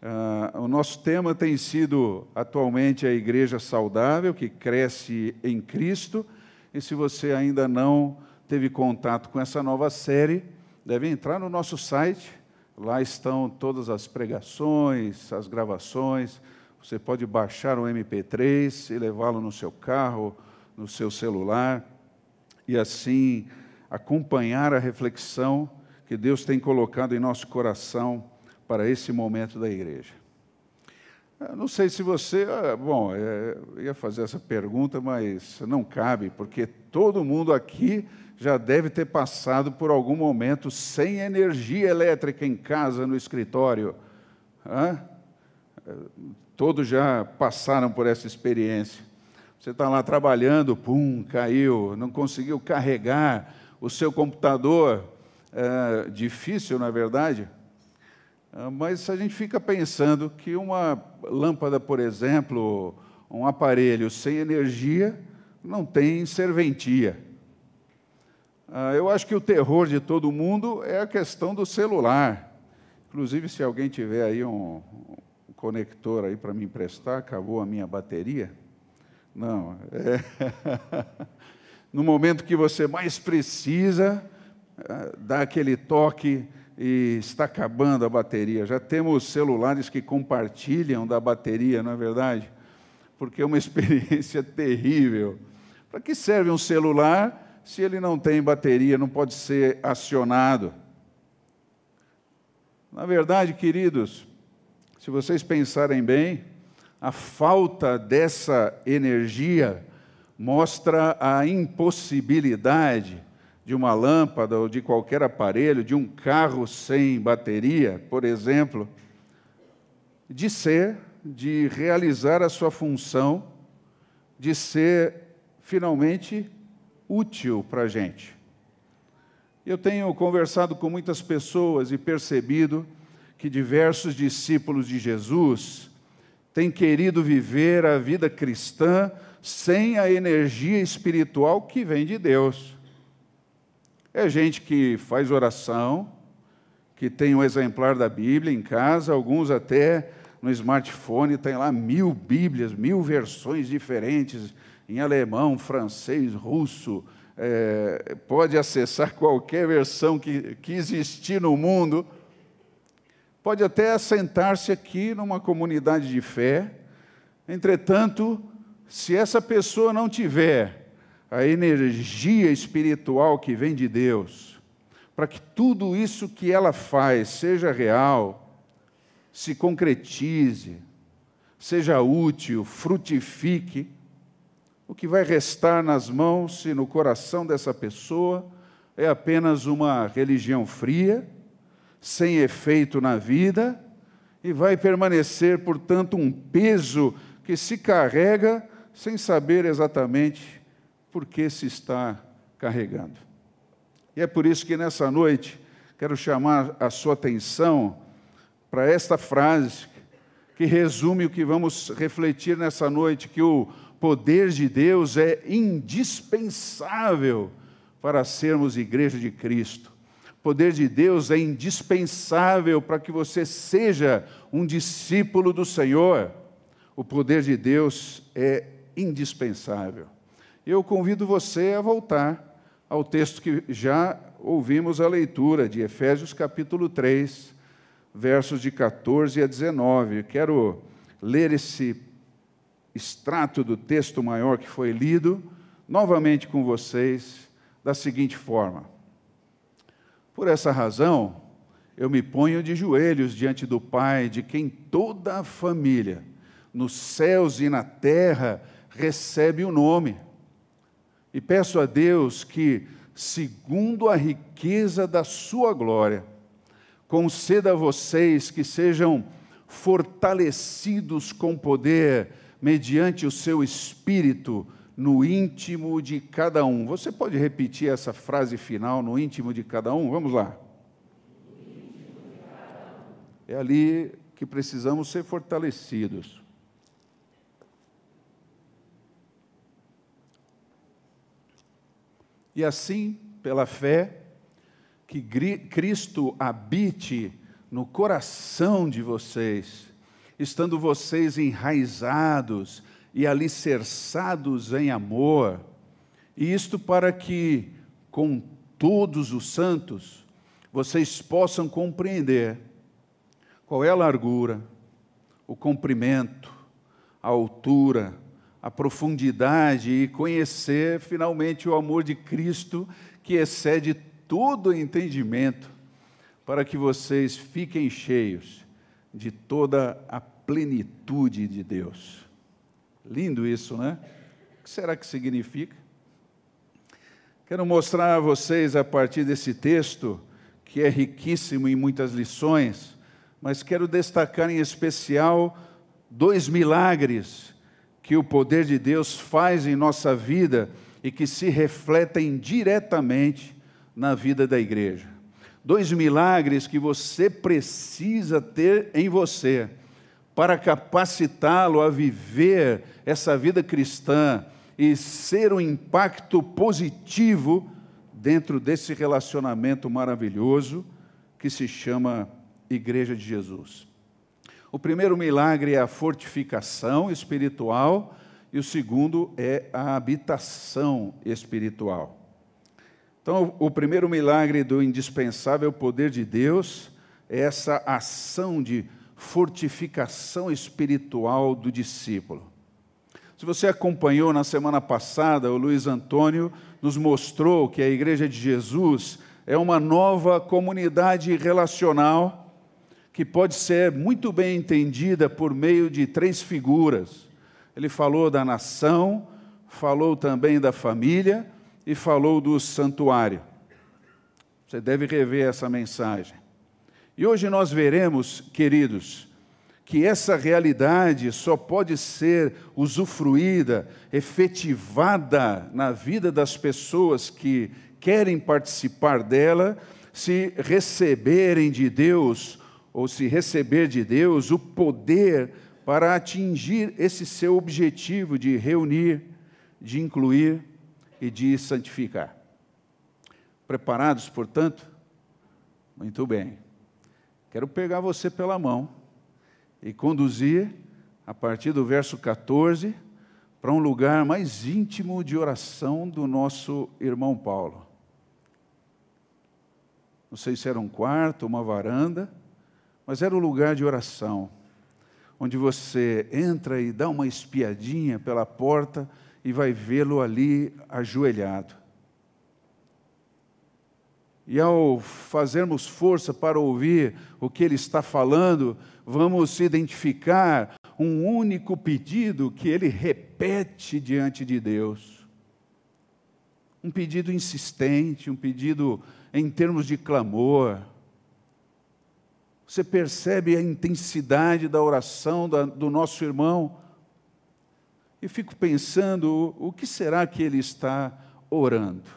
Uh, o nosso tema tem sido atualmente a igreja saudável que cresce em Cristo. E se você ainda não teve contato com essa nova série, deve entrar no nosso site. Lá estão todas as pregações, as gravações. Você pode baixar um MP3 e levá-lo no seu carro, no seu celular, e assim acompanhar a reflexão que Deus tem colocado em nosso coração para esse momento da igreja. Eu não sei se você. Ah, bom, é, eu ia fazer essa pergunta, mas não cabe, porque todo mundo aqui já deve ter passado por algum momento sem energia elétrica em casa, no escritório. Hã? Todos já passaram por essa experiência. Você está lá trabalhando, pum, caiu, não conseguiu carregar o seu computador. É, difícil, na verdade. Ah, mas a gente fica pensando que uma lâmpada, por exemplo, um aparelho sem energia, não tem serventia. Ah, eu acho que o terror de todo mundo é a questão do celular. Inclusive, se alguém tiver aí um, um conector aí para me emprestar, acabou a minha bateria. Não, é... no momento que você mais precisa, ah, dá aquele toque e está acabando a bateria. Já temos celulares que compartilham da bateria, não é verdade? Porque é uma experiência terrível. Para que serve um celular se ele não tem bateria, não pode ser acionado? Na verdade, queridos, se vocês pensarem bem, a falta dessa energia mostra a impossibilidade de uma lâmpada ou de qualquer aparelho, de um carro sem bateria, por exemplo, de ser, de realizar a sua função, de ser finalmente útil para a gente. Eu tenho conversado com muitas pessoas e percebido que diversos discípulos de Jesus têm querido viver a vida cristã sem a energia espiritual que vem de Deus. É gente que faz oração, que tem um exemplar da Bíblia em casa, alguns até no smartphone tem lá mil Bíblias, mil versões diferentes em alemão, francês, russo. É, pode acessar qualquer versão que, que existir no mundo. Pode até assentar-se aqui numa comunidade de fé. Entretanto, se essa pessoa não tiver a energia espiritual que vem de Deus, para que tudo isso que ela faz seja real, se concretize, seja útil, frutifique, o que vai restar nas mãos e no coração dessa pessoa é apenas uma religião fria, sem efeito na vida, e vai permanecer, portanto, um peso que se carrega sem saber exatamente por que se está carregando. E é por isso que nessa noite quero chamar a sua atenção para esta frase que resume o que vamos refletir nessa noite, que o poder de Deus é indispensável para sermos igreja de Cristo. O poder de Deus é indispensável para que você seja um discípulo do Senhor. O poder de Deus é indispensável eu convido você a voltar ao texto que já ouvimos a leitura, de Efésios capítulo 3, versos de 14 a 19. Quero ler esse extrato do texto maior que foi lido novamente com vocês da seguinte forma: Por essa razão, eu me ponho de joelhos diante do Pai, de quem toda a família, nos céus e na terra, recebe o nome e peço a Deus que, segundo a riqueza da Sua glória, conceda a vocês que sejam fortalecidos com poder mediante o seu espírito no íntimo de cada um. Você pode repetir essa frase final no íntimo de cada um? Vamos lá. É ali que precisamos ser fortalecidos. E assim, pela fé, que Cristo habite no coração de vocês, estando vocês enraizados e alicerçados em amor, e isto para que, com todos os santos, vocês possam compreender qual é a largura, o comprimento, a altura, a profundidade e conhecer finalmente o amor de Cristo que excede todo entendimento, para que vocês fiquem cheios de toda a plenitude de Deus. Lindo isso, né? O que será que significa? Quero mostrar a vocês, a partir desse texto, que é riquíssimo em muitas lições, mas quero destacar em especial dois milagres que o poder de Deus faz em nossa vida e que se refletem diretamente na vida da igreja. Dois milagres que você precisa ter em você para capacitá-lo a viver essa vida cristã e ser um impacto positivo dentro desse relacionamento maravilhoso que se chama Igreja de Jesus. O primeiro milagre é a fortificação espiritual e o segundo é a habitação espiritual. Então, o primeiro milagre do indispensável poder de Deus é essa ação de fortificação espiritual do discípulo. Se você acompanhou na semana passada, o Luiz Antônio nos mostrou que a Igreja de Jesus é uma nova comunidade relacional que pode ser muito bem entendida por meio de três figuras. Ele falou da nação, falou também da família e falou do santuário. Você deve rever essa mensagem. E hoje nós veremos, queridos, que essa realidade só pode ser usufruída, efetivada na vida das pessoas que querem participar dela, se receberem de Deus ou se receber de Deus o poder para atingir esse seu objetivo de reunir, de incluir e de santificar. Preparados, portanto? Muito bem. Quero pegar você pela mão e conduzir, a partir do verso 14, para um lugar mais íntimo de oração do nosso irmão Paulo. Não sei se era um quarto, uma varanda, mas era o lugar de oração, onde você entra e dá uma espiadinha pela porta e vai vê-lo ali ajoelhado. E ao fazermos força para ouvir o que ele está falando, vamos identificar um único pedido que ele repete diante de Deus. Um pedido insistente, um pedido em termos de clamor você percebe a intensidade da oração do nosso irmão? E fico pensando, o que será que ele está orando?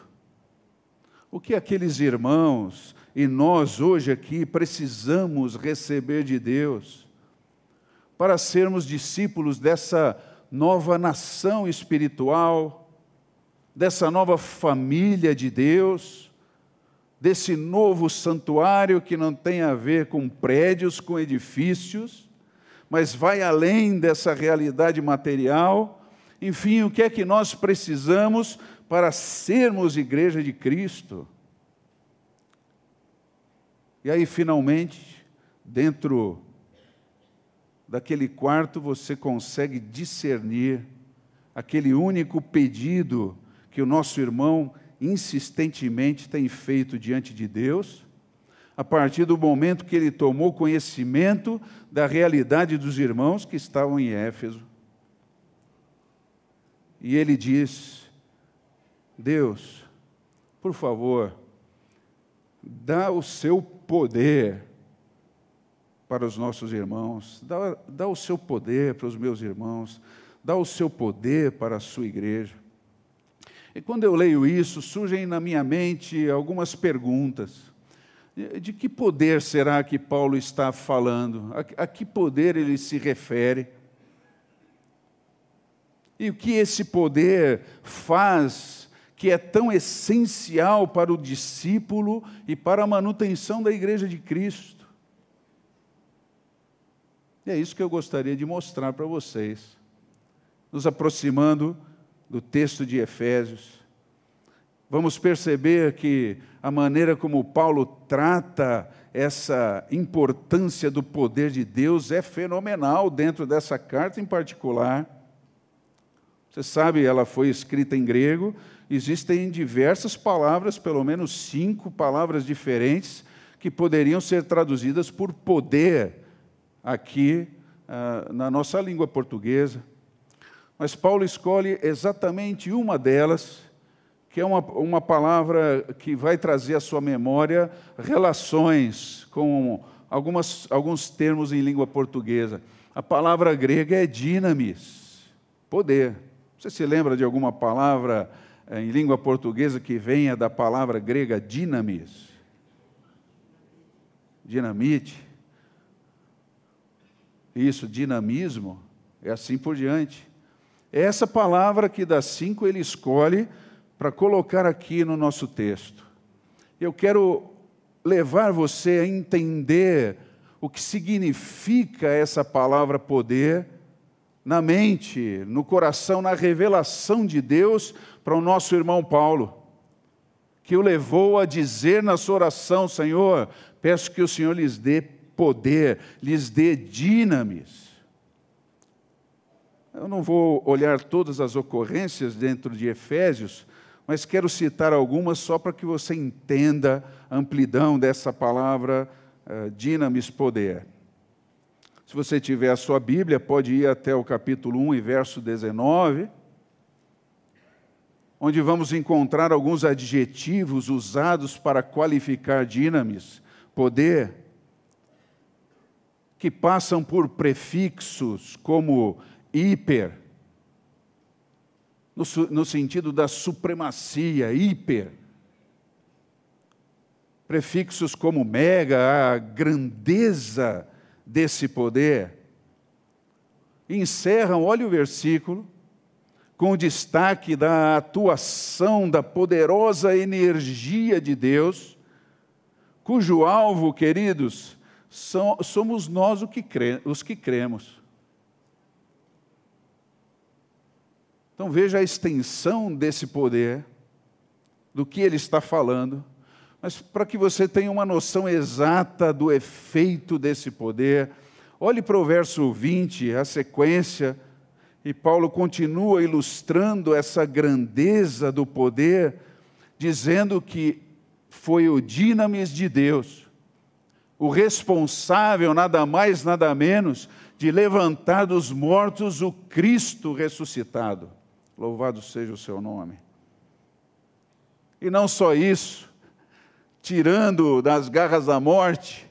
O que aqueles irmãos e nós hoje aqui precisamos receber de Deus para sermos discípulos dessa nova nação espiritual, dessa nova família de Deus? Desse novo santuário que não tem a ver com prédios, com edifícios, mas vai além dessa realidade material. Enfim, o que é que nós precisamos para sermos igreja de Cristo? E aí, finalmente, dentro daquele quarto, você consegue discernir aquele único pedido que o nosso irmão insistentemente tem feito diante de Deus, a partir do momento que ele tomou conhecimento da realidade dos irmãos que estavam em Éfeso. E ele diz: Deus, por favor, dá o seu poder para os nossos irmãos, dá, dá o seu poder para os meus irmãos, dá o seu poder para a sua igreja. E quando eu leio isso, surgem na minha mente algumas perguntas. De que poder será que Paulo está falando? A, que poder ele se refere? E o que esse poder faz que é tão essencial para o discípulo e para a manutenção da igreja de Cristo? E é isso que eu gostaria de mostrar para vocês. Nos aproximando do texto de Efésios, vamos perceber que a maneira como Paulo trata essa importância do poder de Deus é fenomenal dentro dessa carta em particular. Você sabe, ela foi escrita em grego, existem diversas palavras, pelo menos cinco palavras diferentes, que poderiam ser traduzidas por poder aqui uh, na nossa língua portuguesa. Mas Paulo escolhe exatamente uma delas, que é uma, uma palavra que vai trazer à sua memória relações com algumas, alguns termos em língua portuguesa. A palavra grega é dinamis, poder. Você se lembra de alguma palavra eh, em língua portuguesa que venha da palavra grega dinamis? Dinamite. Isso, dinamismo, é assim por diante. É essa palavra que das cinco ele escolhe para colocar aqui no nosso texto. Eu quero levar você a entender o que significa essa palavra poder na mente, no coração, na revelação de Deus para o nosso irmão Paulo, que o levou a dizer na sua oração: Senhor, peço que o Senhor lhes dê poder, lhes dê dinamis. Eu não vou olhar todas as ocorrências dentro de Efésios, mas quero citar algumas só para que você entenda a amplidão dessa palavra uh, dinamis poder. Se você tiver a sua Bíblia, pode ir até o capítulo 1 e verso 19, onde vamos encontrar alguns adjetivos usados para qualificar dinamis, poder, que passam por prefixos como hiper, no, no sentido da supremacia, hiper. Prefixos como mega, a grandeza desse poder. Encerram, olha o versículo, com o destaque da atuação da poderosa energia de Deus, cujo alvo, queridos, são, somos nós os que cremos. Então veja a extensão desse poder, do que ele está falando mas para que você tenha uma noção exata do efeito desse poder, olhe para o verso 20, a sequência, e Paulo continua ilustrando essa grandeza do poder, dizendo que foi o dinamis de Deus, o responsável, nada mais, nada menos, de levantar dos mortos o Cristo ressuscitado. Louvado seja o seu nome. E não só isso, tirando das garras da morte,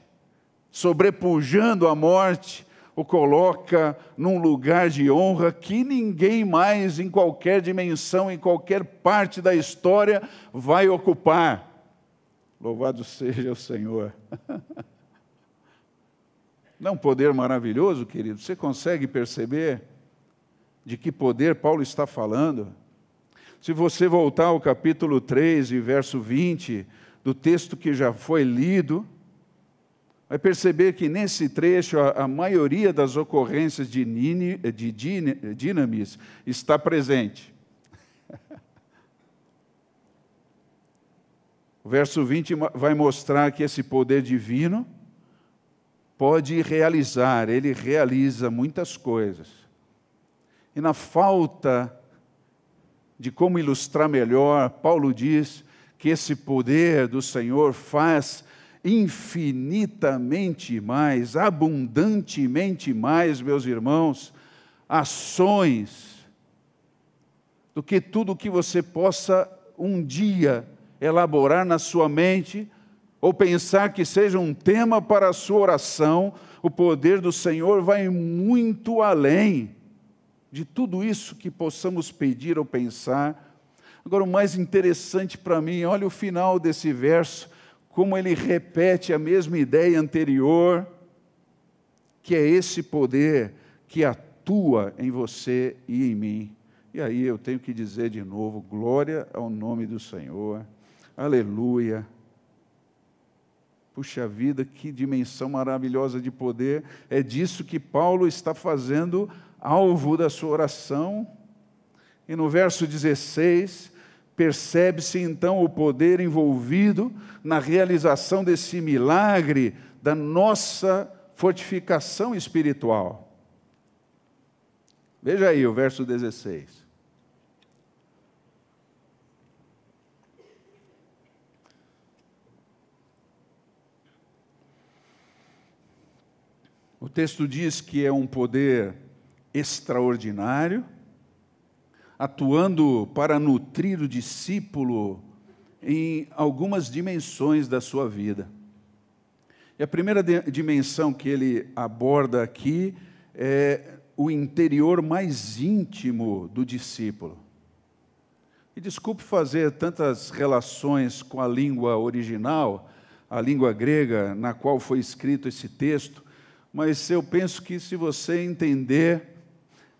sobrepujando a morte, o coloca num lugar de honra que ninguém mais, em qualquer dimensão, em qualquer parte da história, vai ocupar. Louvado seja o Senhor. Não é um poder maravilhoso, querido? Você consegue perceber de que poder Paulo está falando? Se você voltar ao capítulo 3 e verso 20, do texto que já foi lido, vai perceber que nesse trecho a, a maioria das ocorrências de, Nini, de Dinamis está presente. O verso 20 vai mostrar que esse poder divino pode realizar, ele realiza muitas coisas. E na falta de como ilustrar melhor, Paulo diz que esse poder do Senhor faz infinitamente mais, abundantemente mais, meus irmãos, ações do que tudo que você possa um dia elaborar na sua mente ou pensar que seja um tema para a sua oração. O poder do Senhor vai muito além de tudo isso que possamos pedir ou pensar Agora, o mais interessante para mim, olha o final desse verso, como ele repete a mesma ideia anterior, que é esse poder que atua em você e em mim. E aí eu tenho que dizer de novo: glória ao nome do Senhor, aleluia. Puxa vida, que dimensão maravilhosa de poder. É disso que Paulo está fazendo alvo da sua oração. E no verso 16, percebe-se então o poder envolvido na realização desse milagre da nossa fortificação espiritual. Veja aí o verso 16. O texto diz que é um poder extraordinário, atuando para nutrir o discípulo em algumas dimensões da sua vida. E a primeira dimensão que ele aborda aqui é o interior mais íntimo do discípulo. E desculpe fazer tantas relações com a língua original, a língua grega na qual foi escrito esse texto, mas eu penso que se você entender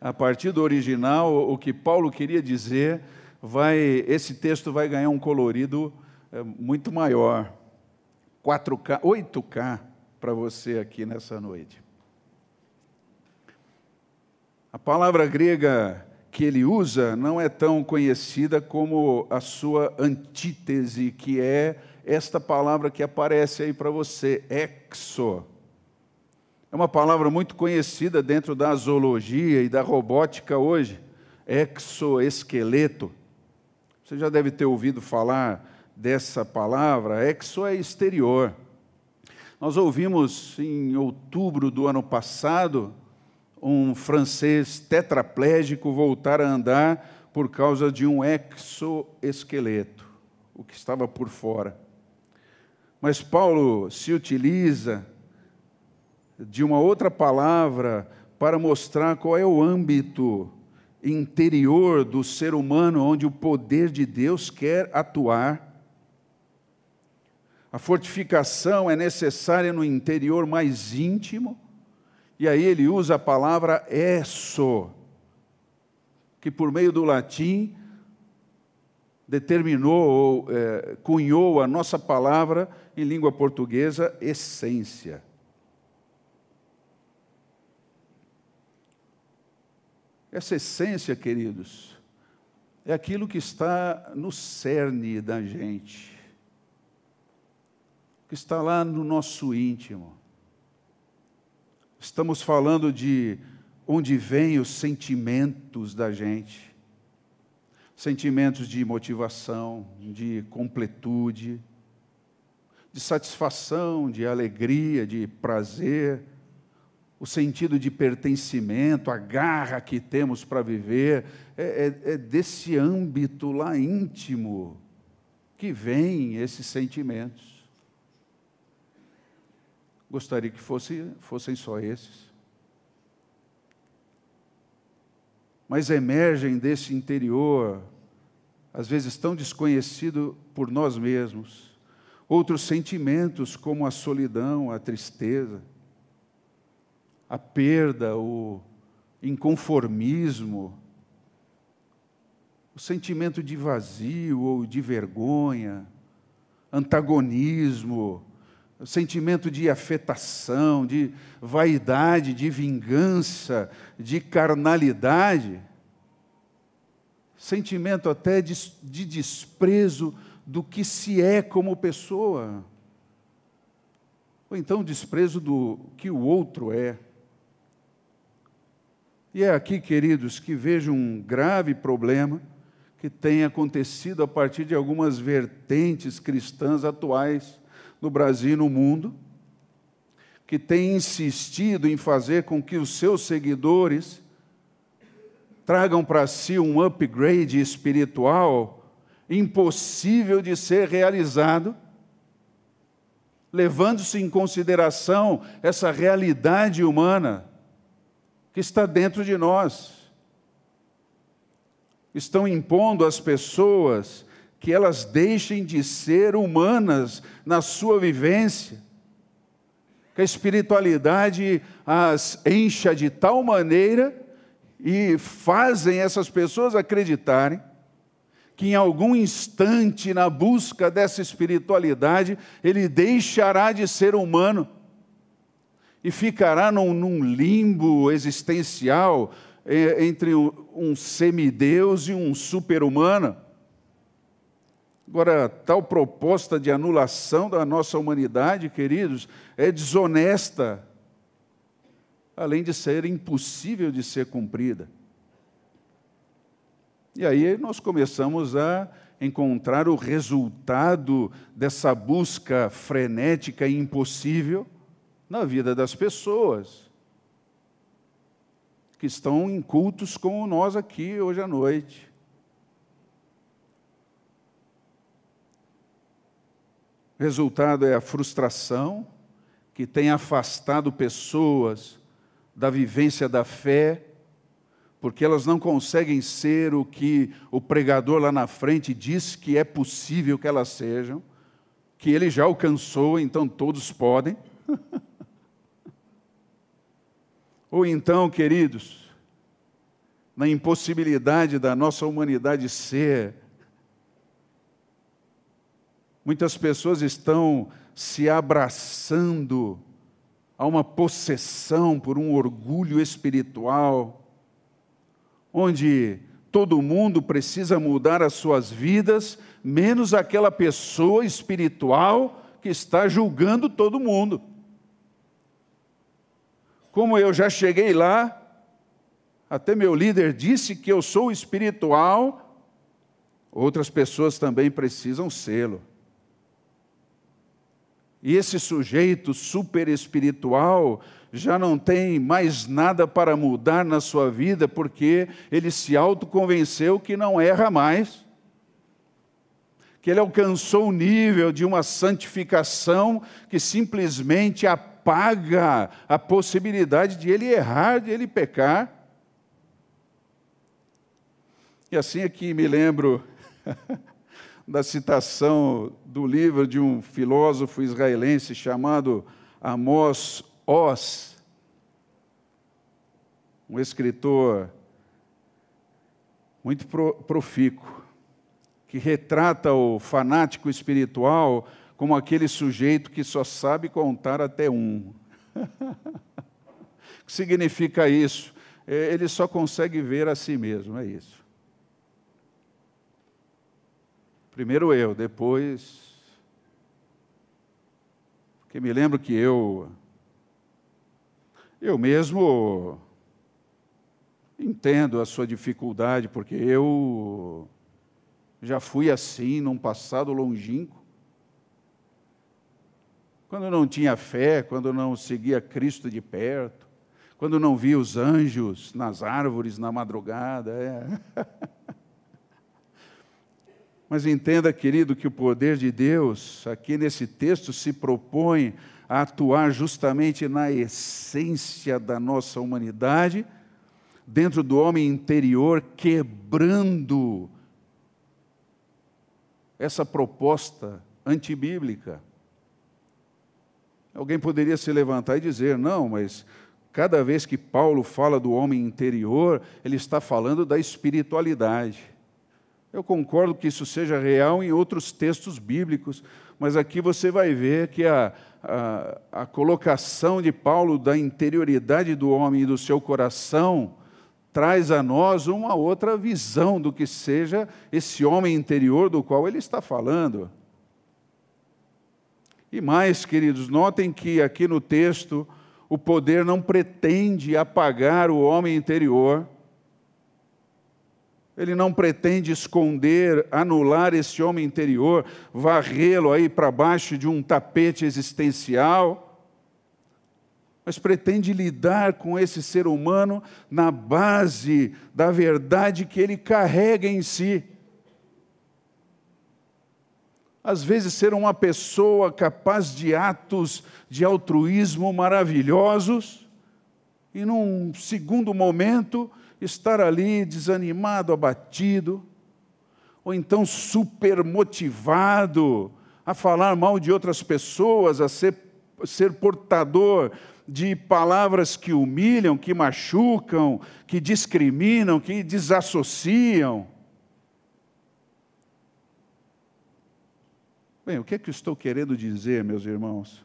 a partir do original o que Paulo queria dizer, vai esse texto vai ganhar um colorido é, muito maior. 4K, 8K para você aqui nessa noite. A palavra grega que ele usa não é tão conhecida como a sua antítese, que é esta palavra que aparece aí para você, exo. É uma palavra muito conhecida dentro da zoologia e da robótica hoje, exoesqueleto. Você já deve ter ouvido falar dessa palavra. Exo é exterior. Nós ouvimos em outubro do ano passado um francês tetraplégico voltar a andar por causa de um exoesqueleto, o que estava por fora. Mas Paulo se utiliza de uma outra palavra para mostrar qual é o âmbito interior do ser humano onde o poder de Deus quer atuar. A fortificação é necessária no interior mais íntimo, e aí ele usa a palavra esso, que por meio do latim determinou ou é, cunhou a nossa palavra em língua portuguesa essência. Essa essência, queridos, é aquilo que está no cerne da gente, que está lá no nosso íntimo. Estamos falando de onde vêm os sentimentos da gente, sentimentos de motivação, de completude, de satisfação, de alegria, de prazer, o sentido de pertencimento, a garra que temos para viver, é, é, é, desse âmbito lá íntimo que vem esses sentimentos. Gostaria que fosse, fossem só esses. Mas emergem desse interior, às vezes tão desconhecido por nós mesmos, outros sentimentos como a solidão, a tristeza, a perda, o inconformismo, o sentimento de vazio ou de vergonha, antagonismo, o sentimento de afetação, de vaidade, de vingança, de carnalidade, sentimento até de, de desprezo do que se é como pessoa, ou então desprezo do que o outro é. E é aqui, queridos, que vejo um grave problema que tem acontecido a partir de algumas vertentes cristãs atuais no Brasil e no mundo, que tem insistido em fazer com que os seus seguidores tragam para si um upgrade espiritual impossível de ser realizado, levando-se em consideração essa realidade humana que está dentro de nós. Estão impondo às pessoas que elas deixem de ser humanas na sua vivência, que a espiritualidade as encha de tal maneira e fazem essas pessoas acreditarem que em algum instante, na busca dessa espiritualidade, ele deixará de ser humano e ficará num, num limbo existencial é, entre um semideus e um super-humano. Agora, tal proposta de anulação da nossa humanidade, queridos, é desonesta, além de ser impossível de ser cumprida. E aí nós começamos a encontrar o resultado dessa busca frenética e impossível na vida das pessoas que estão em cultos como nós aqui hoje à noite. O resultado é a frustração que tem afastado pessoas da vivência da fé porque elas não conseguem ser o que o pregador lá na frente diz que é possível que elas sejam, que ele já alcançou, então todos podem. Ou então, queridos, na impossibilidade da nossa humanidade ser, muitas pessoas estão se abraçando a uma possessão por um orgulho espiritual onde todo mundo precisa mudar as suas vidas, menos aquela pessoa espiritual que está julgando todo mundo. Como eu já cheguei lá, até meu líder disse que eu sou espiritual, outras pessoas também precisam sê-lo. E esse sujeito super espiritual já não tem mais nada para mudar na sua vida, porque ele se autoconvenceu que não erra mais, que ele alcançou o nível de uma santificação que simplesmente apaga a possibilidade de ele errar, de ele pecar. E assim aqui me lembro da citação do livro de um filósofo israelense chamado Amos Oz, um escritor muito profícuo, que retrata o fanático espiritual como aquele sujeito que só sabe contar até um. o que significa isso? É, ele só consegue ver a si mesmo, é isso. Primeiro eu, depois. Porque me lembro que eu eu mesmo entendo a sua dificuldade, porque eu já fui assim num passado longínquo. Quando não tinha fé, quando não seguia Cristo de perto, quando não via os anjos nas árvores na madrugada. É. Mas entenda, querido, que o poder de Deus, aqui nesse texto, se propõe a atuar justamente na essência da nossa humanidade, dentro do homem interior, quebrando essa proposta antibíblica. Alguém poderia se levantar e dizer: não, mas cada vez que Paulo fala do homem interior, ele está falando da espiritualidade. Eu concordo que isso seja real em outros textos bíblicos, mas aqui você vai ver que a, a, a colocação de Paulo da interioridade do homem e do seu coração traz a nós uma outra visão do que seja esse homem interior do qual ele está falando. E mais, queridos, notem que aqui no texto o poder não pretende apagar o homem interior, ele não pretende esconder, anular esse homem interior, varrê-lo aí para baixo de um tapete existencial, mas pretende lidar com esse ser humano na base da verdade que ele carrega em si. Às vezes, ser uma pessoa capaz de atos de altruísmo maravilhosos, e num segundo momento, estar ali desanimado, abatido, ou então super motivado a falar mal de outras pessoas, a ser, ser portador de palavras que humilham, que machucam, que discriminam, que desassociam. Bem, o que é que eu estou querendo dizer, meus irmãos?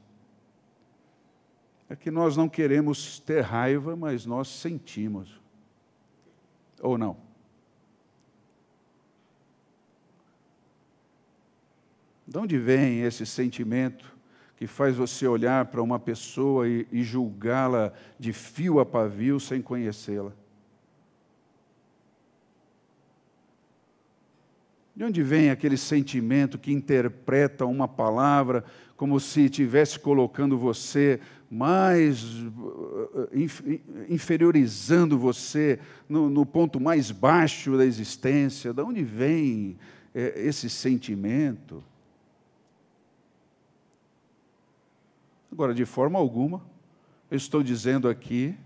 É que nós não queremos ter raiva, mas nós sentimos. Ou não? De onde vem esse sentimento que faz você olhar para uma pessoa e, e julgá-la de fio a pavio sem conhecê-la? De onde vem aquele sentimento que interpreta uma palavra como se estivesse colocando você mais, eh, inferiorizando você no, no ponto mais baixo da existência? De onde vem é, esse sentimento? Agora, de forma alguma, eu estou dizendo aqui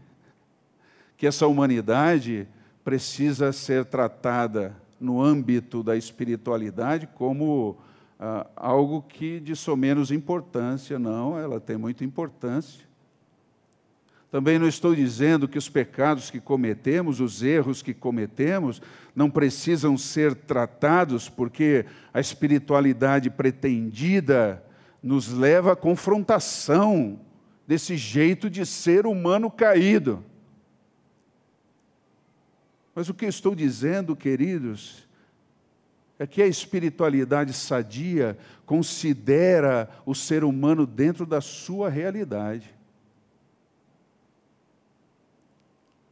que essa humanidade precisa ser tratada no âmbito da espiritualidade como ah, algo que de menos importância, não, ela tem muita importância. Também não estou dizendo que os pecados que cometemos, os erros que cometemos, não precisam ser tratados, porque a espiritualidade pretendida nos leva à confrontação desse jeito de ser humano caído. Mas o que eu estou dizendo, queridos, é que a espiritualidade sadia considera o ser humano dentro da sua realidade.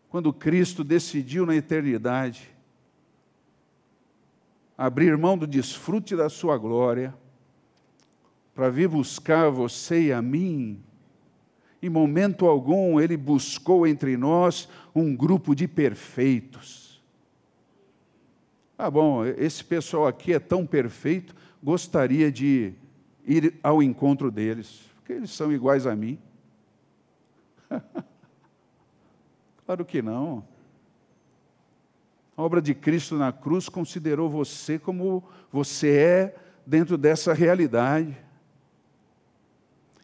Quando Cristo decidiu na eternidade abrir mão do desfrute da sua glória, para vir buscar você e a mim, em momento algum ele buscou entre nós um grupo de perfeitos. Ah, bom, esse pessoal aqui é tão perfeito, gostaria de ir ao encontro deles, porque eles são iguais a mim. claro que não. A obra de Cristo na cruz considerou você como você é dentro dessa realidade.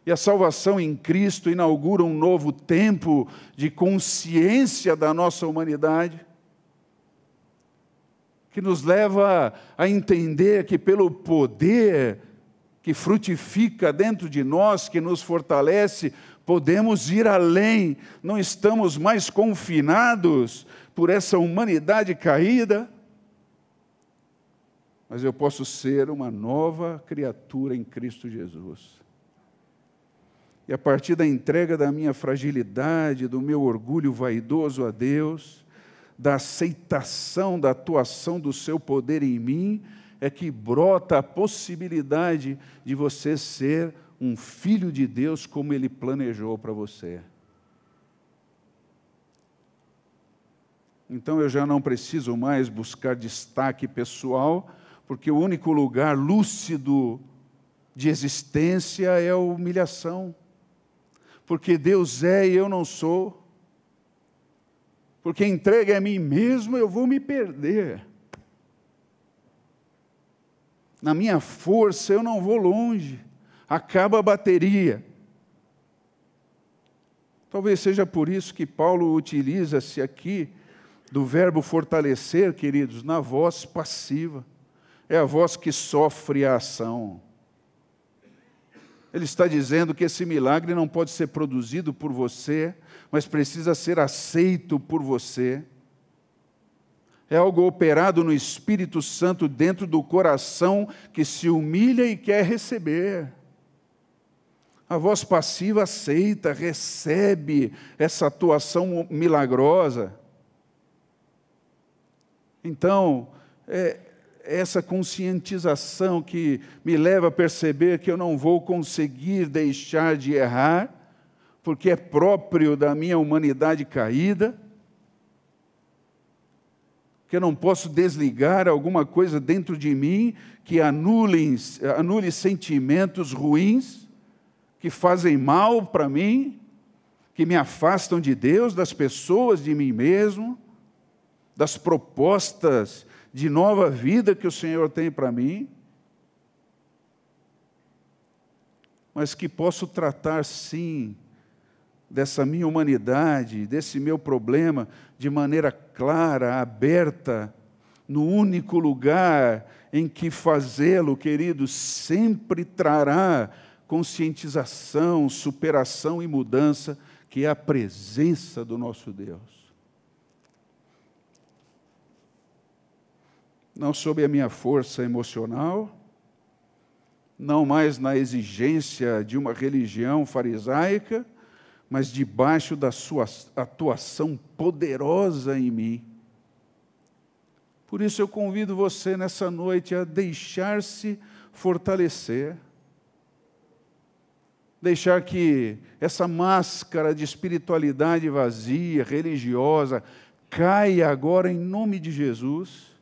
E a salvação em Cristo inaugura um novo tempo de consciência da nossa humanidade, que nos leva a entender que, pelo poder que frutifica dentro de nós, que nos fortalece, podemos ir além, não estamos mais confinados por essa humanidade caída, mas eu posso ser uma nova criatura em Cristo Jesus. E a partir da entrega da minha fragilidade, do meu orgulho vaidoso a Deus, da aceitação da atuação do seu poder em mim, é que brota a possibilidade de você ser um filho de Deus como ele planejou para você. Então eu já não preciso mais buscar destaque pessoal, porque o único lugar lúcido de existência é a humilhação porque Deus é e eu não sou. Porque entregue a mim mesmo, eu vou me perder. Na minha força eu não vou longe, acaba a bateria. Talvez seja por isso que Paulo utiliza-se aqui do verbo fortalecer, queridos, na voz passiva. É a voz que sofre a ação. Ele está dizendo que esse milagre não pode ser produzido por você, mas precisa ser aceito por você. É algo operado no Espírito Santo dentro do coração que se humilha e quer receber. A voz passiva aceita, recebe essa atuação milagrosa. Então, é, essa conscientização que me leva a perceber que eu não vou conseguir deixar de errar, porque é próprio da minha humanidade caída, que eu não posso desligar alguma coisa dentro de mim que anule, anule sentimentos ruins, que fazem mal para mim, que me afastam de Deus, das pessoas, de mim mesmo, das propostas de nova vida que o Senhor tem para mim, mas que posso tratar sim dessa minha humanidade, desse meu problema, de maneira clara, aberta, no único lugar em que fazê-lo, querido, sempre trará conscientização, superação e mudança, que é a presença do nosso Deus. Não sob a minha força emocional, não mais na exigência de uma religião farisaica, mas debaixo da sua atuação poderosa em mim. Por isso eu convido você nessa noite a deixar-se fortalecer, deixar que essa máscara de espiritualidade vazia, religiosa, caia agora em nome de Jesus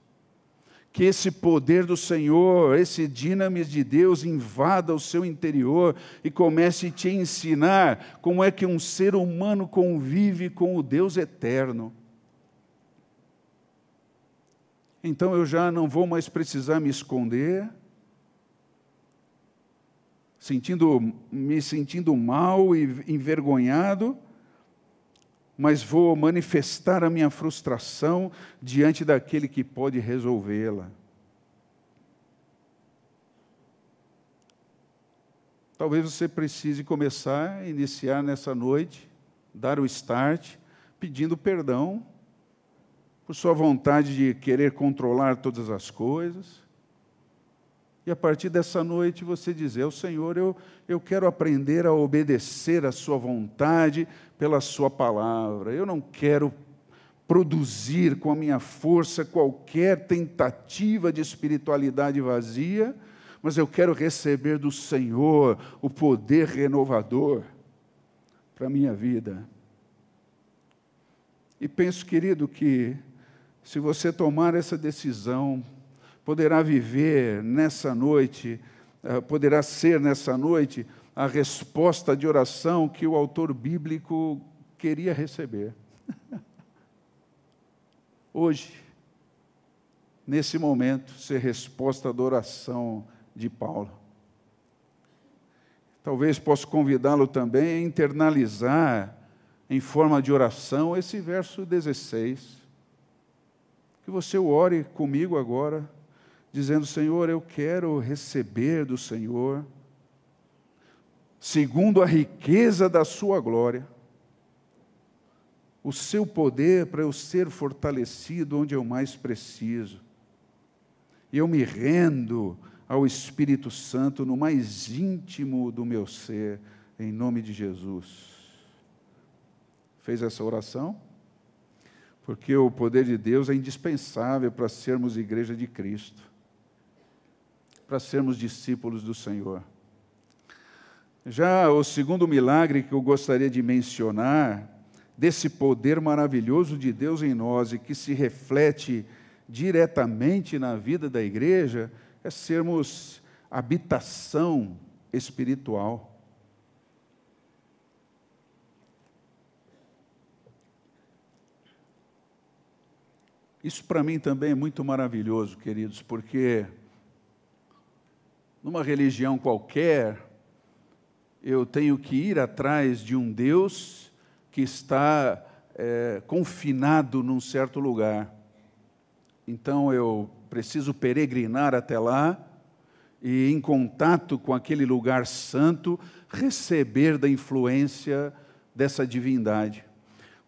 que esse poder do Senhor, esse dinamis de Deus invada o seu interior e comece a te ensinar como é que um ser humano convive com o Deus eterno. Então eu já não vou mais precisar me esconder, sentindo, me sentindo mal e envergonhado, mas vou manifestar a minha frustração diante daquele que pode resolvê-la. Talvez você precise começar iniciar nessa noite, dar o start, pedindo perdão por sua vontade de querer controlar todas as coisas, e a partir dessa noite você dizer ao Senhor: eu, eu quero aprender a obedecer a Sua vontade pela Sua palavra. Eu não quero produzir com a minha força qualquer tentativa de espiritualidade vazia, mas eu quero receber do Senhor o poder renovador para a minha vida. E penso, querido, que se você tomar essa decisão, poderá viver nessa noite, eh, poderá ser nessa noite a resposta de oração que o autor bíblico queria receber. Hoje, nesse momento, ser resposta da oração de Paulo. Talvez possa convidá-lo também a internalizar em forma de oração esse verso 16. Que você ore comigo agora dizendo: Senhor, eu quero receber do Senhor, segundo a riqueza da Sua glória, o seu poder para eu ser fortalecido onde eu mais preciso. E eu me rendo ao Espírito Santo no mais íntimo do meu ser, em nome de Jesus. Fez essa oração? Porque o poder de Deus é indispensável para sermos igreja de Cristo para sermos discípulos do Senhor. Já o segundo milagre que eu gostaria de mencionar, desse poder maravilhoso de Deus em nós e que se reflete diretamente na vida da igreja, é sermos habitação espiritual. Isso para mim também é muito maravilhoso, queridos, porque numa religião qualquer, eu tenho que ir atrás de um Deus que está é, confinado num certo lugar. Então eu preciso peregrinar até lá e, em contato com aquele lugar santo, receber da influência dessa divindade.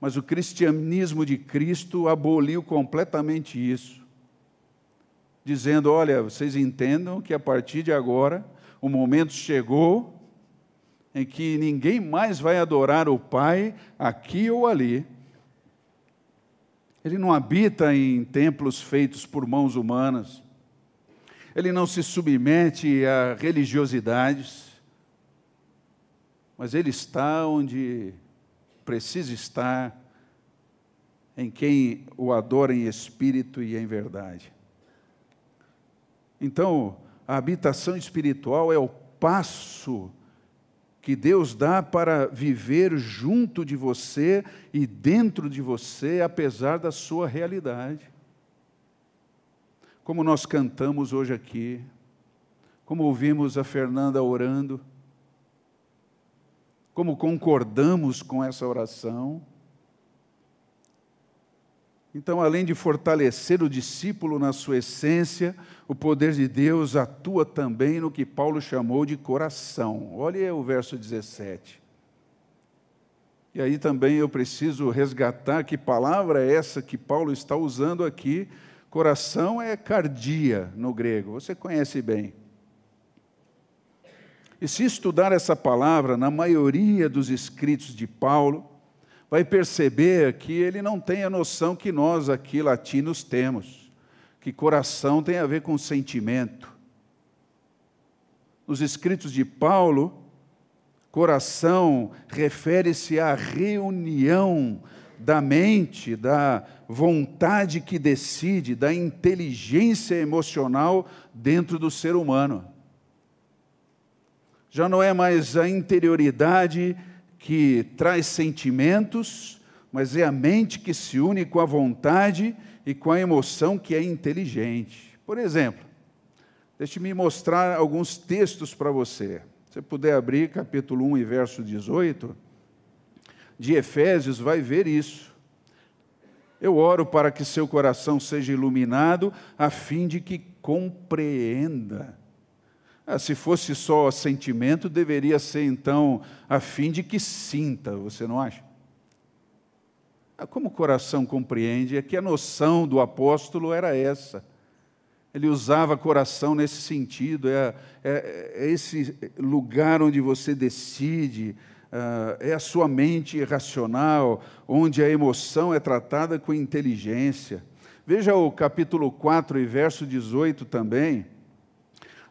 Mas o cristianismo de Cristo aboliu completamente isso dizendo: olha, vocês entendam que a partir de agora o momento chegou em que ninguém mais vai adorar o Pai aqui ou ali. Ele não habita em templos feitos por mãos humanas. Ele não se submete a religiosidades. Mas ele está onde precisa estar, em quem o adora em espírito e em verdade. Então, a habitação espiritual é o passo que Deus dá para viver junto de você e dentro de você, apesar da sua realidade. Como nós cantamos hoje aqui, como ouvimos a Fernanda orando, como concordamos com essa oração. Então, além de fortalecer o discípulo na sua essência, o poder de Deus atua também no que Paulo chamou de coração. Olha o verso 17. E aí também eu preciso resgatar que palavra é essa que Paulo está usando aqui. Coração é cardia no grego, você conhece bem. E se estudar essa palavra na maioria dos escritos de Paulo, vai perceber que ele não tem a noção que nós aqui latinos temos, que coração tem a ver com sentimento. Nos escritos de Paulo, coração refere-se à reunião da mente, da vontade que decide, da inteligência emocional dentro do ser humano. Já não é mais a interioridade que traz sentimentos, mas é a mente que se une com a vontade e com a emoção que é inteligente. Por exemplo, deixe-me mostrar alguns textos para você. Se você puder abrir capítulo 1 e verso 18 de Efésios, vai ver isso. Eu oro para que seu coração seja iluminado, a fim de que compreenda ah, se fosse só sentimento, deveria ser então a fim de que sinta, você não acha? Ah, como o coração compreende, é que a noção do apóstolo era essa. Ele usava coração nesse sentido, é, é, é esse lugar onde você decide, uh, é a sua mente racional, onde a emoção é tratada com inteligência. Veja o capítulo 4 e verso 18 também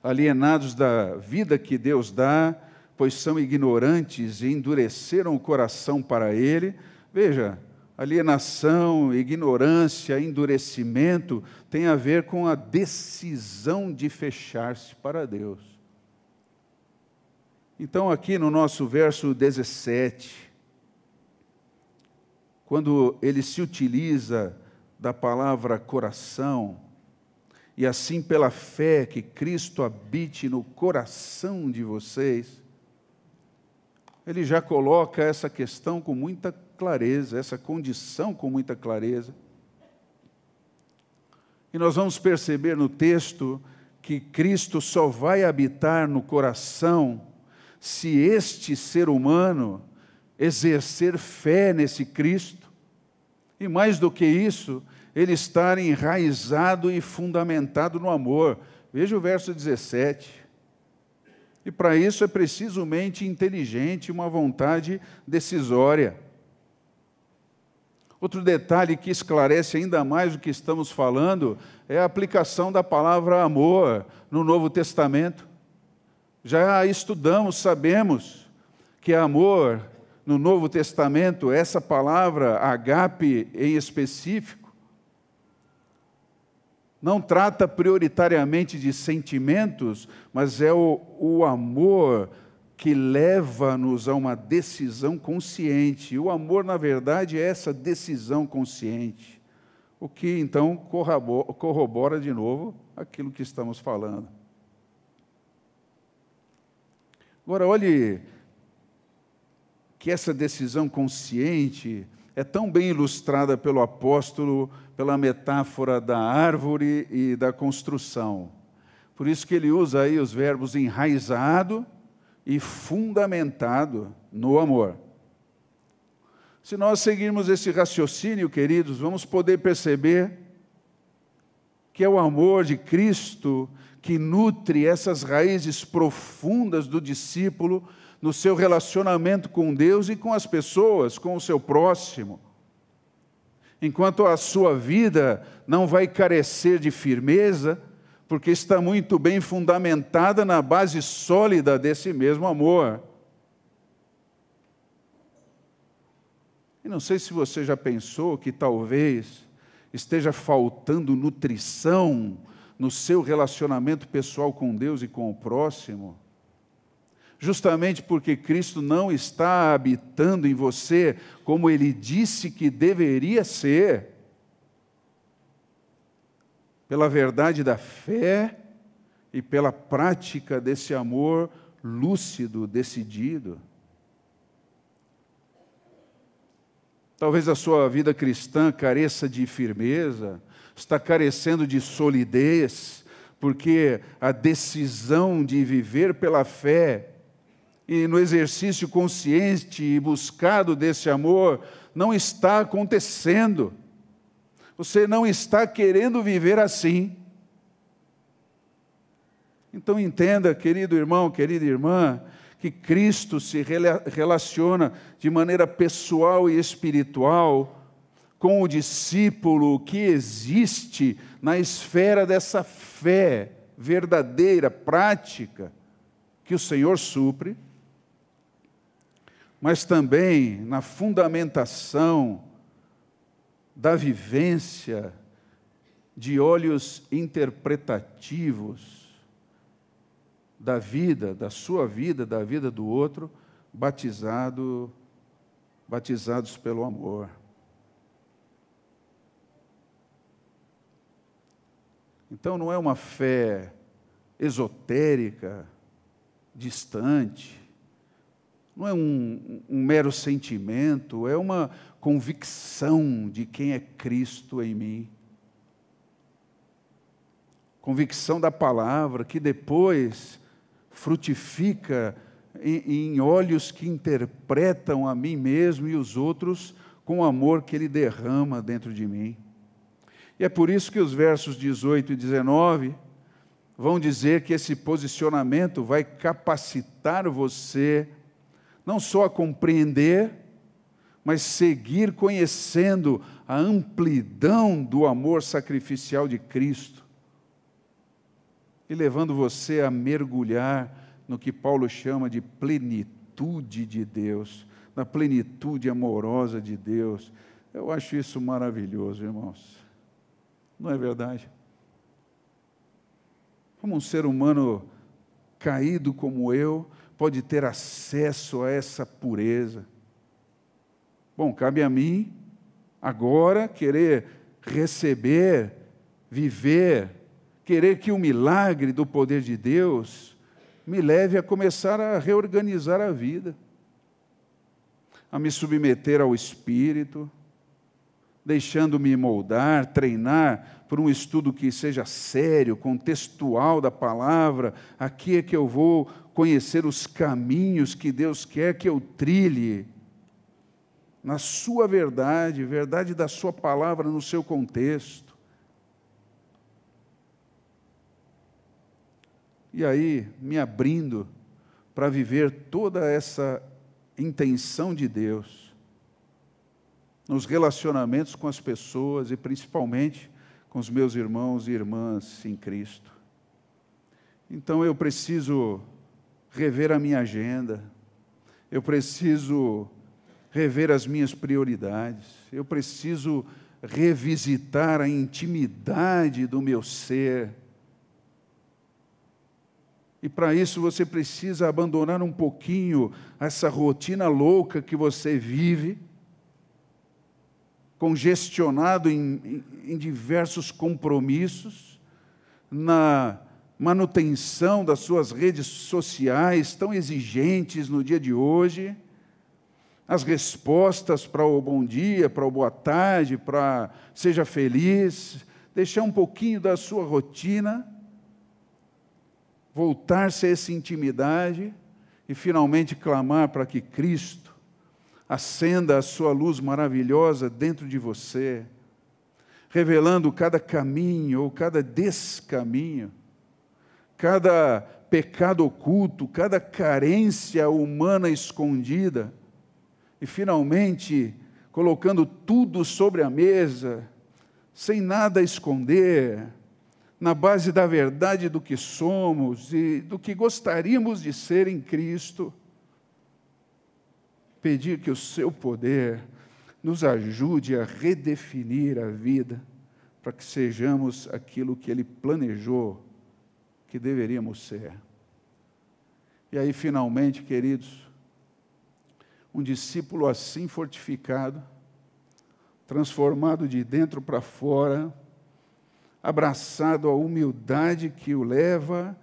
alienados da vida que Deus dá, pois são ignorantes e endureceram o coração para Ele. Veja, alienação, ignorância, endurecimento tem a ver com a decisão de fechar-se para Deus. Então, aqui no nosso verso 17, quando ele se utiliza da palavra coração, e assim pela fé que Cristo habite no coração de vocês, ele já coloca essa questão com muita clareza, essa condição com muita clareza. E nós vamos perceber no texto que Cristo só vai habitar no coração se este ser humano exercer fé nesse Cristo. E mais do que isso, ele estar enraizado e fundamentado no amor. Veja o verso 17. E para isso é preciso mente inteligente, uma vontade decisória. Outro detalhe que esclarece ainda mais o que estamos falando é a aplicação da palavra amor no Novo Testamento. Já estudamos, sabemos que amor no Novo Testamento, essa palavra agape em específico, não trata prioritariamente de sentimentos, mas é o, o amor que leva-nos a uma decisão consciente. O amor, na verdade, é essa decisão consciente. O que então corrobora, corrobora de novo aquilo que estamos falando. Agora, olhe que essa decisão consciente é tão bem ilustrada pelo apóstolo pela metáfora da árvore e da construção. Por isso que ele usa aí os verbos enraizado e fundamentado no amor. Se nós seguirmos esse raciocínio, queridos, vamos poder perceber que é o amor de Cristo que nutre essas raízes profundas do discípulo no seu relacionamento com Deus e com as pessoas, com o seu próximo. Enquanto a sua vida não vai carecer de firmeza, porque está muito bem fundamentada na base sólida desse mesmo amor. E não sei se você já pensou que talvez esteja faltando nutrição no seu relacionamento pessoal com Deus e com o próximo justamente porque Cristo não está habitando em você como ele disse que deveria ser. Pela verdade da fé e pela prática desse amor lúcido, decidido. Talvez a sua vida cristã careça de firmeza, está carecendo de solidez, porque a decisão de viver pela fé e no exercício consciente e buscado desse amor não está acontecendo. Você não está querendo viver assim. Então entenda, querido irmão, querida irmã, que Cristo se relaciona de maneira pessoal e espiritual com o discípulo que existe na esfera dessa fé verdadeira, prática, que o Senhor supre, mas também na fundamentação da vivência de olhos interpretativos da vida, da sua vida, da vida do outro, batizado, batizados pelo amor. Então não é uma fé esotérica, distante, não é um, um, mero sentimento, é uma convicção de quem é Cristo em mim. Convicção da palavra que depois frutifica em, em olhos que interpretam a mim mesmo e os outros com o amor que Ele derrama dentro de mim. E é por isso que os versos 18 e 19 vão dizer que esse posicionamento vai capacitar você não só a compreender, mas seguir conhecendo a amplidão do amor sacrificial de Cristo e levando você a mergulhar no que Paulo chama de plenitude de Deus, na plenitude amorosa de Deus. Eu acho isso maravilhoso, irmãos. Não é verdade? Como um ser humano caído como eu pode ter acesso a essa pureza? Bom, cabe a mim agora querer receber, viver querer que o milagre do poder de Deus me leve a começar a reorganizar a vida, a me submeter ao Espírito, deixando-me moldar, treinar por um estudo que seja sério, contextual da palavra. Aqui é que eu vou conhecer os caminhos que Deus quer que eu trilhe. Na sua verdade, verdade da sua palavra no seu contexto. E aí, me abrindo para viver toda essa intenção de Deus nos relacionamentos com as pessoas e principalmente com os meus irmãos e irmãs em Cristo. Então eu preciso rever a minha agenda, eu preciso rever as minhas prioridades, eu preciso revisitar a intimidade do meu ser. E para isso você precisa abandonar um pouquinho essa rotina louca que você vive, congestionado em, em, em diversos compromissos, na manutenção das suas redes sociais tão exigentes no dia de hoje, as respostas para o bom dia, para o boa tarde, para seja feliz, deixar um pouquinho da sua rotina voltar-se a essa intimidade e finalmente clamar para que Cristo acenda a sua luz maravilhosa dentro de você, revelando cada caminho ou cada descaminho, cada pecado oculto, cada carência humana escondida, e finalmente colocando tudo sobre a mesa, sem nada esconder, na base da verdade do que somos e do que gostaríamos de ser em Cristo, pedir que o seu poder nos ajude a redefinir a vida para que sejamos aquilo que ele planejou que deveríamos ser. E aí, finalmente, queridos, um discípulo assim fortificado, transformado de dentro para fora, abraçado à humildade que o leva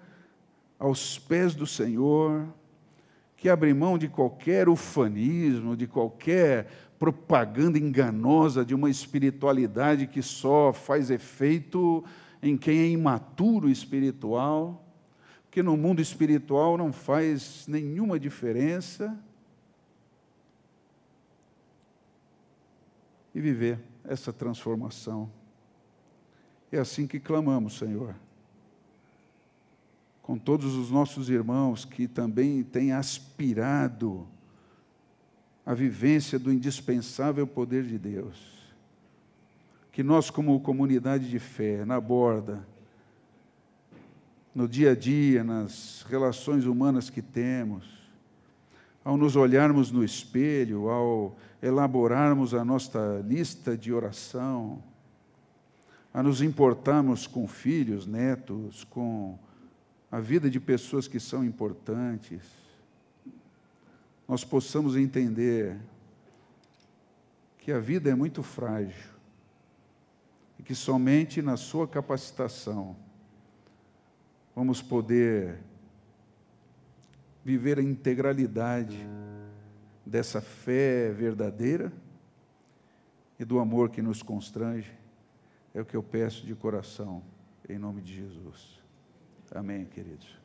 aos pés do Senhor, que abre mão de qualquer ufanismo, de qualquer propaganda enganosa de uma espiritualidade que só faz efeito em quem é imaturo espiritual, que no mundo espiritual não faz nenhuma diferença. E viver essa transformação. É assim que clamamos, Senhor. Com todos os nossos irmãos que também têm aspirado a vivência do indispensável poder de Deus. Que nós, como comunidade de fé, na borda, no dia a dia, nas relações humanas que temos, ao nos olharmos no espelho, ao elaborarmos a nossa lista de oração, a nos importarmos com filhos, netos, com a vida de pessoas que são importantes, nós possamos entender que a vida é muito frágil e que somente na sua capacitação vamos poder viver a integralidade dessa fé verdadeira e do amor que nos constrange. É o que eu peço de coração, em nome de Jesus. Amém, queridos.